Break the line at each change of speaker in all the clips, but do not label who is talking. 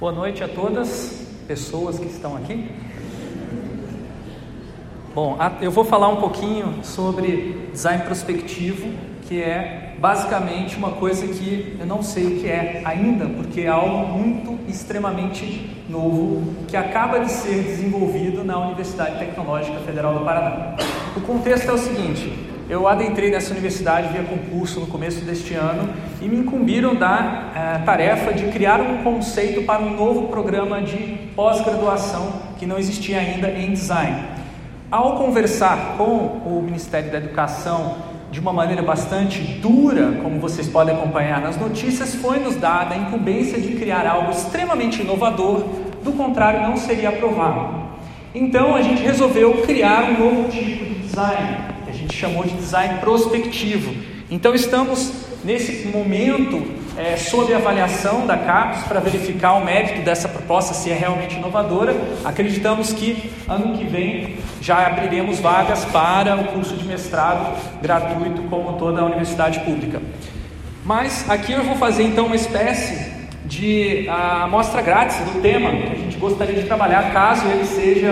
Boa noite a todas pessoas que estão aqui. Bom, eu vou falar um pouquinho sobre design prospectivo, que é basicamente uma coisa que eu não sei o que é ainda, porque é algo muito extremamente novo que acaba de ser desenvolvido na Universidade Tecnológica Federal do Paraná. O contexto é o seguinte: eu adentrei nessa universidade via concurso no começo deste ano e me incumbiram da eh, tarefa de criar um conceito para um novo programa de pós-graduação que não existia ainda em design. Ao conversar com o Ministério da Educação de uma maneira bastante dura, como vocês podem acompanhar nas notícias, foi nos dada a incumbência de criar algo extremamente inovador, do contrário, não seria aprovado. Então a gente resolveu criar um novo tipo de design, gente chamou de design prospectivo. Então estamos nesse momento é, sob avaliação da CAPES para verificar o mérito dessa proposta, se é realmente inovadora. Acreditamos que ano que vem já abriremos vagas para o curso de mestrado gratuito, como toda a universidade pública. Mas aqui eu vou fazer então uma espécie de amostra grátis do tema que a gente gostaria de trabalhar, caso ele seja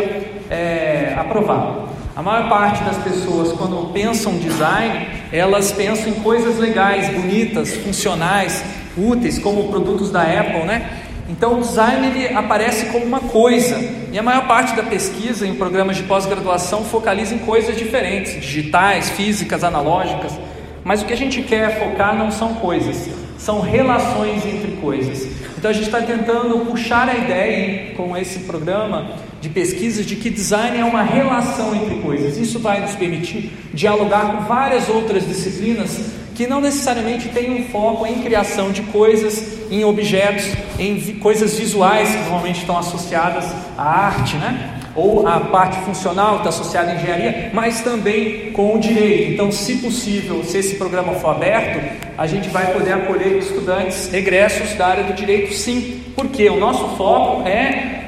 é, aprovado. A maior parte das pessoas, quando pensam design, elas pensam em coisas legais, bonitas, funcionais, úteis, como produtos da Apple, né? Então o design ele aparece como uma coisa, e a maior parte da pesquisa em programas de pós-graduação focaliza em coisas diferentes, digitais, físicas, analógicas, mas o que a gente quer focar não são coisas, são relações entre coisas. Então a gente está tentando puxar a ideia com esse programa de pesquisas de que design é uma relação entre coisas. Isso vai nos permitir dialogar com várias outras disciplinas que não necessariamente têm um foco em criação de coisas, em objetos, em coisas visuais que normalmente estão associadas à arte, né? Ou a parte funcional está associada à engenharia, mas também com o direito. Então, se possível, se esse programa for aberto, a gente vai poder acolher estudantes egressos da área do direito, sim, porque o nosso foco é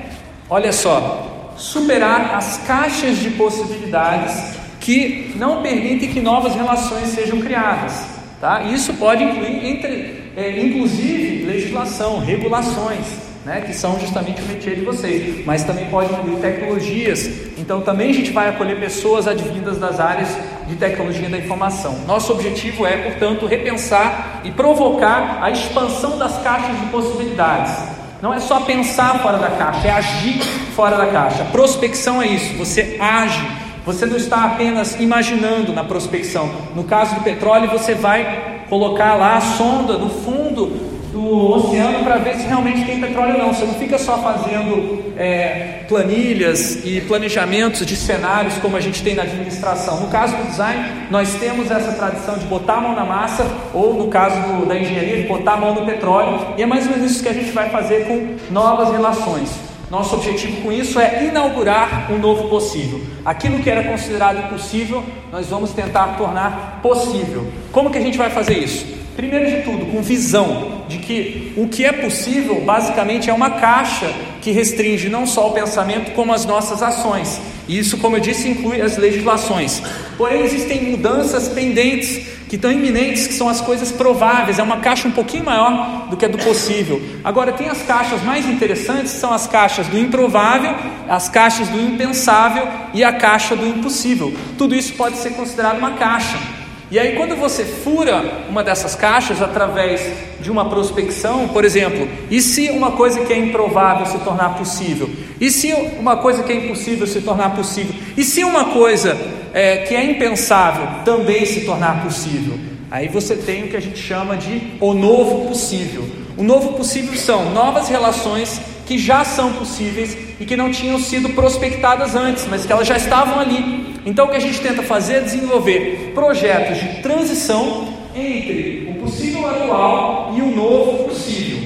Olha só, superar as caixas de possibilidades que não permitem que novas relações sejam criadas. Tá? Isso pode incluir, entre, é, inclusive, legislação, regulações, né, que são justamente o métier de vocês, mas também pode incluir tecnologias. Então, também a gente vai acolher pessoas advindas das áreas de tecnologia da informação. Nosso objetivo é, portanto, repensar e provocar a expansão das caixas de possibilidades. Não é só pensar fora da caixa, é agir fora da caixa. Prospecção é isso, você age. Você não está apenas imaginando na prospecção. No caso do petróleo, você vai colocar lá a sonda no fundo do oceano para ver se realmente tem petróleo ou não. Você não fica só fazendo é, planilhas e planejamentos de cenários como a gente tem na administração. No caso do design, nós temos essa tradição de botar a mão na massa, ou no caso do, da engenharia, de botar a mão no petróleo, e é mais ou menos isso que a gente vai fazer com novas relações. Nosso objetivo com isso é inaugurar um novo possível. Aquilo que era considerado impossível, nós vamos tentar tornar possível. Como que a gente vai fazer isso? Primeiro de tudo, com visão de que o que é possível basicamente é uma caixa que restringe não só o pensamento, como as nossas ações. E isso, como eu disse, inclui as legislações. Porém, existem mudanças pendentes que estão iminentes, que são as coisas prováveis. É uma caixa um pouquinho maior do que a do possível. Agora, tem as caixas mais interessantes, são as caixas do improvável, as caixas do impensável e a caixa do impossível. Tudo isso pode ser considerado uma caixa. E aí, quando você fura uma dessas caixas através de uma prospecção, por exemplo, e se uma coisa que é improvável se tornar possível? E se uma coisa que é impossível se tornar possível? E se uma coisa é, que é impensável também se tornar possível? Aí você tem o que a gente chama de o novo possível. O novo possível são novas relações que já são possíveis e que não tinham sido prospectadas antes, mas que elas já estavam ali. Então o que a gente tenta fazer é desenvolver projetos de transição entre o possível atual e o novo possível.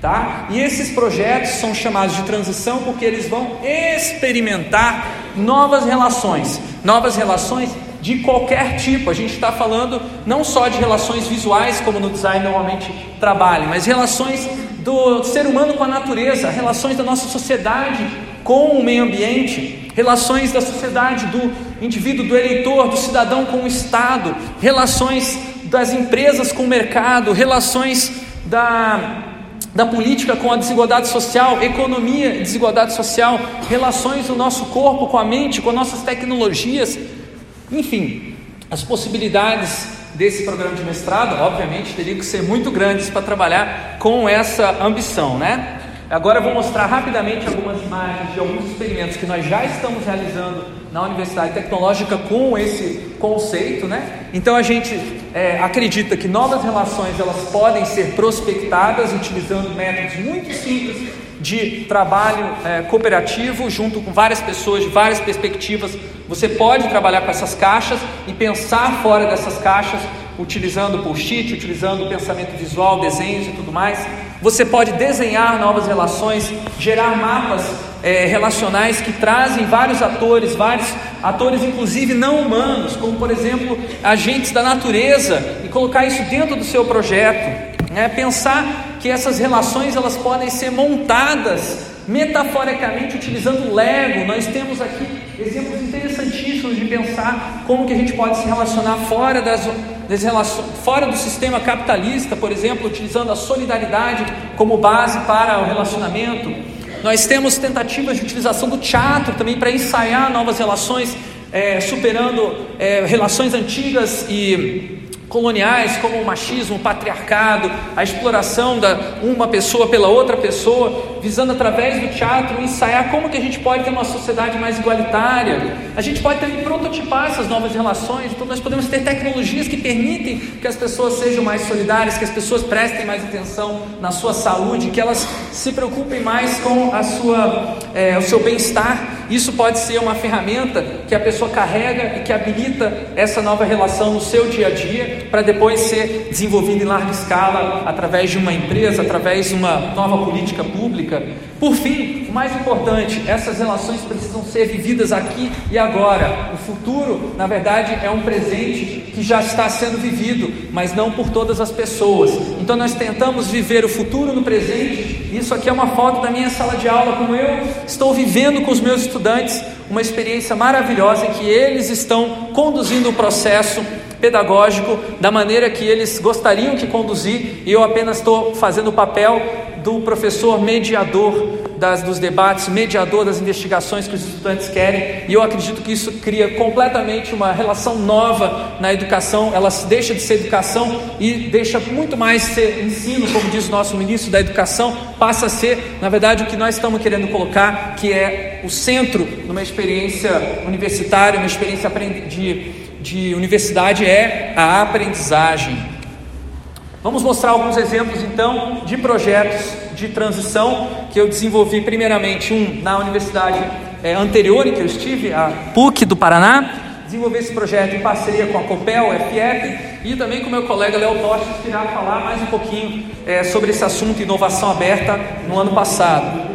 Tá? E esses projetos são chamados de transição porque eles vão experimentar novas relações, novas relações de qualquer tipo. A gente está falando não só de relações visuais, como no design normalmente trabalha, mas relações do ser humano com a natureza, relações da nossa sociedade com o meio ambiente, relações da sociedade do indivíduo, do eleitor, do cidadão com o Estado, relações das empresas com o mercado, relações da, da política com a desigualdade social, economia e desigualdade social, relações do nosso corpo com a mente, com nossas tecnologias, enfim, as possibilidades desse programa de mestrado, obviamente, teriam que ser muito grandes para trabalhar com essa ambição, né? Agora eu vou mostrar rapidamente algumas imagens de alguns experimentos que nós já estamos realizando na Universidade Tecnológica com esse conceito, né? Então a gente é, acredita que novas relações elas podem ser prospectadas utilizando métodos muito simples de trabalho é, cooperativo junto com várias pessoas de várias perspectivas. Você pode trabalhar com essas caixas e pensar fora dessas caixas, utilizando post-it, utilizando pensamento visual, desenhos e tudo mais. Você pode desenhar novas relações, gerar mapas é, relacionais que trazem vários atores, vários atores, inclusive não humanos, como por exemplo agentes da natureza, e colocar isso dentro do seu projeto. Né? Pensar que essas relações elas podem ser montadas metaforicamente utilizando Lego. Nós temos aqui exemplos interessantíssimos de pensar como que a gente pode se relacionar fora das, fora do sistema capitalista, por exemplo, utilizando a solidariedade como base para o relacionamento. Nós temos tentativas de utilização do teatro também para ensaiar novas relações, é, superando é, relações antigas e coloniais como o machismo, o patriarcado, a exploração da uma pessoa pela outra pessoa, visando através do teatro ensaiar como que a gente pode ter uma sociedade mais igualitária. A gente pode também prototipar essas novas relações, então nós podemos ter tecnologias que permitem que as pessoas sejam mais solidárias, que as pessoas prestem mais atenção na sua saúde, que elas se preocupem mais com a sua, é, o seu bem-estar. Isso pode ser uma ferramenta que a pessoa carrega e que habilita essa nova relação no seu dia a dia para depois ser desenvolvido em larga escala através de uma empresa, através de uma nova política pública. Por fim, o mais importante, essas relações precisam ser vividas aqui e agora. O futuro, na verdade, é um presente que já está sendo vivido, mas não por todas as pessoas. Então nós tentamos viver o futuro no presente. Isso aqui é uma foto da minha sala de aula, como eu estou vivendo com os meus estudantes uma experiência maravilhosa em que eles estão conduzindo o processo pedagógico da maneira que eles gostariam que conduzir, e eu apenas estou fazendo o papel do professor mediador das, dos debates, mediador das investigações que os estudantes querem, e eu acredito que isso cria completamente uma relação nova na educação, ela deixa de ser educação e deixa muito mais ser ensino, como diz o nosso ministro da Educação, passa a ser, na verdade, o que nós estamos querendo colocar, que é o centro numa experiência universitária, uma experiência de de universidade é a aprendizagem. Vamos mostrar alguns exemplos então de projetos de transição que eu desenvolvi primeiramente um na universidade é, anterior em que eu estive, a PUC do Paraná, desenvolvi esse projeto em parceria com a Copel, FF e também com meu colega Léo Tostes que irá falar mais um pouquinho é, sobre esse assunto inovação aberta no ano passado.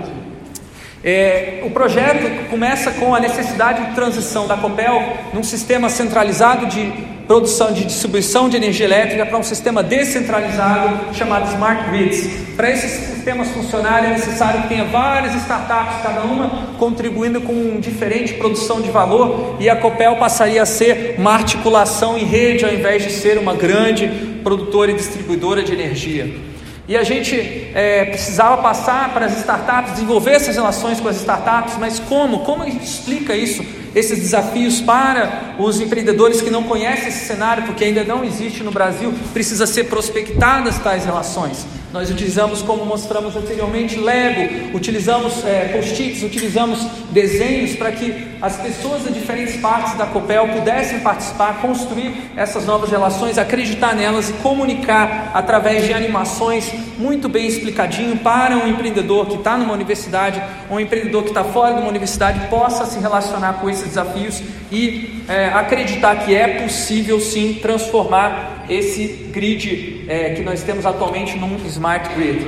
É, o projeto começa com a necessidade de transição da Copel num sistema centralizado de produção de distribuição de energia elétrica para um sistema descentralizado chamado Smart Grids. Para esses sistemas funcionarem é necessário que tenha várias startups, cada uma contribuindo com um diferente produção de valor, e a Copel passaria a ser uma articulação em rede ao invés de ser uma grande produtora e distribuidora de energia. E a gente é, precisava passar para as startups, desenvolver essas relações com as startups, mas como? Como a gente explica isso, esses desafios para os empreendedores que não conhecem esse cenário, porque ainda não existe no Brasil, precisa ser prospectadas tais relações. Nós utilizamos, como mostramos anteriormente, Lego, utilizamos é, post-its, utilizamos desenhos para que as pessoas de diferentes partes da Copel pudessem participar, construir essas novas relações, acreditar nelas e comunicar através de animações muito bem explicadinho para um empreendedor que está numa universidade, um empreendedor que está fora de uma universidade possa se relacionar com esses desafios e é, acreditar que é possível sim transformar esse grid é, que nós temos atualmente num smart grid.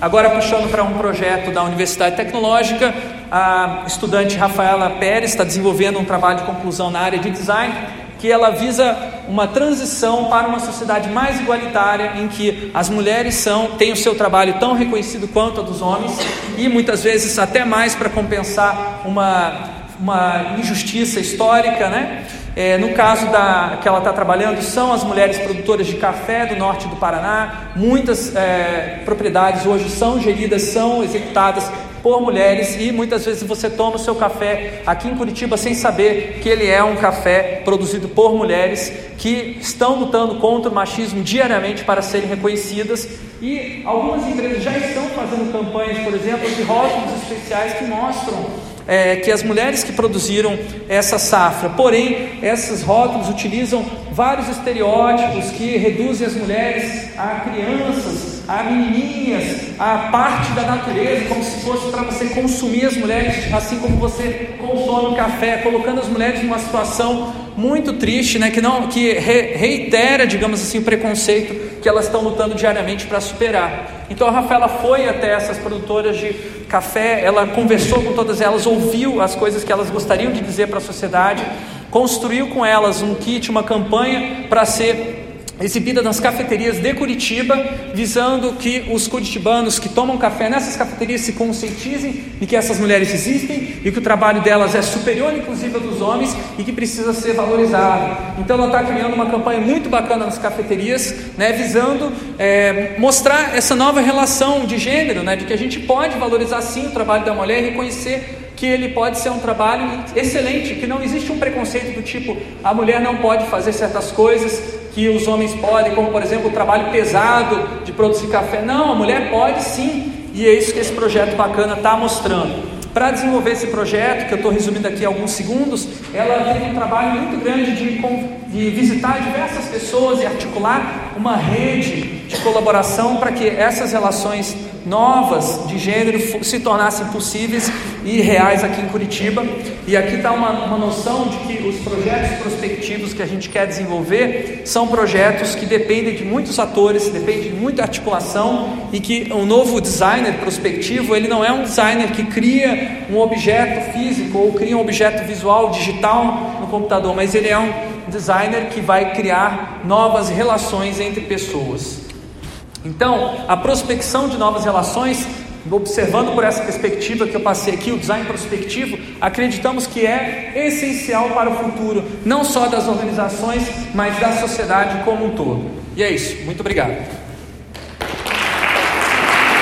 Agora, puxando para um projeto da Universidade Tecnológica, a estudante Rafaela Pérez está desenvolvendo um trabalho de conclusão na área de design, que ela visa uma transição para uma sociedade mais igualitária, em que as mulheres são, têm o seu trabalho tão reconhecido quanto a dos homens, e muitas vezes até mais para compensar uma, uma injustiça histórica, né? É, no caso da que ela está trabalhando, são as mulheres produtoras de café do norte do Paraná. Muitas é, propriedades hoje são geridas, são executadas por mulheres e muitas vezes você toma o seu café aqui em Curitiba sem saber que ele é um café produzido por mulheres que estão lutando contra o machismo diariamente para serem reconhecidas e algumas empresas já estão fazendo campanhas, por exemplo, de rótulos especiais que mostram é, que as mulheres que produziram essa safra, porém, esses rótulos utilizam vários estereótipos que reduzem as mulheres a crianças, a menininhas, a parte da natureza, como se fosse para você consumir as mulheres, assim como você consome o café, colocando as mulheres numa situação muito triste, né, que não que reitera, digamos assim, o preconceito que elas estão lutando diariamente para superar. Então a Rafaela foi até essas produtoras de café, ela conversou com todas elas, ouviu as coisas que elas gostariam de dizer para a sociedade, construiu com elas um kit, uma campanha para ser exibida nas cafeterias de Curitiba, visando que os curitibanos que tomam café nessas cafeterias se conscientizem de que essas mulheres existem e que o trabalho delas é superior, inclusive, ao dos homens e que precisa ser valorizado. Então, ela está criando uma campanha muito bacana nas cafeterias, né, visando é, mostrar essa nova relação de gênero, né, de que a gente pode valorizar sim o trabalho da mulher e reconhecer que ele pode ser um trabalho excelente, que não existe um preconceito do tipo a mulher não pode fazer certas coisas, que os homens podem, como por exemplo o trabalho pesado de produzir café. Não, a mulher pode sim, e é isso que esse projeto bacana está mostrando. Para desenvolver esse projeto, que eu estou resumindo aqui alguns segundos, ela teve um trabalho muito grande de, de visitar diversas pessoas e articular uma rede de colaboração para que essas relações novas de gênero se tornassem possíveis e reais aqui em Curitiba. E aqui está uma, uma noção de que os projetos prospectivos que a gente quer desenvolver são projetos que dependem de muitos atores, dependem de muita articulação e que um novo designer prospectivo ele não é um designer que cria um objeto físico ou cria um objeto visual digital no computador, mas ele é um designer que vai criar novas relações entre pessoas. Então, a prospecção de novas relações, observando por essa perspectiva que eu passei aqui, o design prospectivo, acreditamos que é essencial para o futuro, não só das organizações, mas da sociedade como um todo. E é isso. Muito obrigado.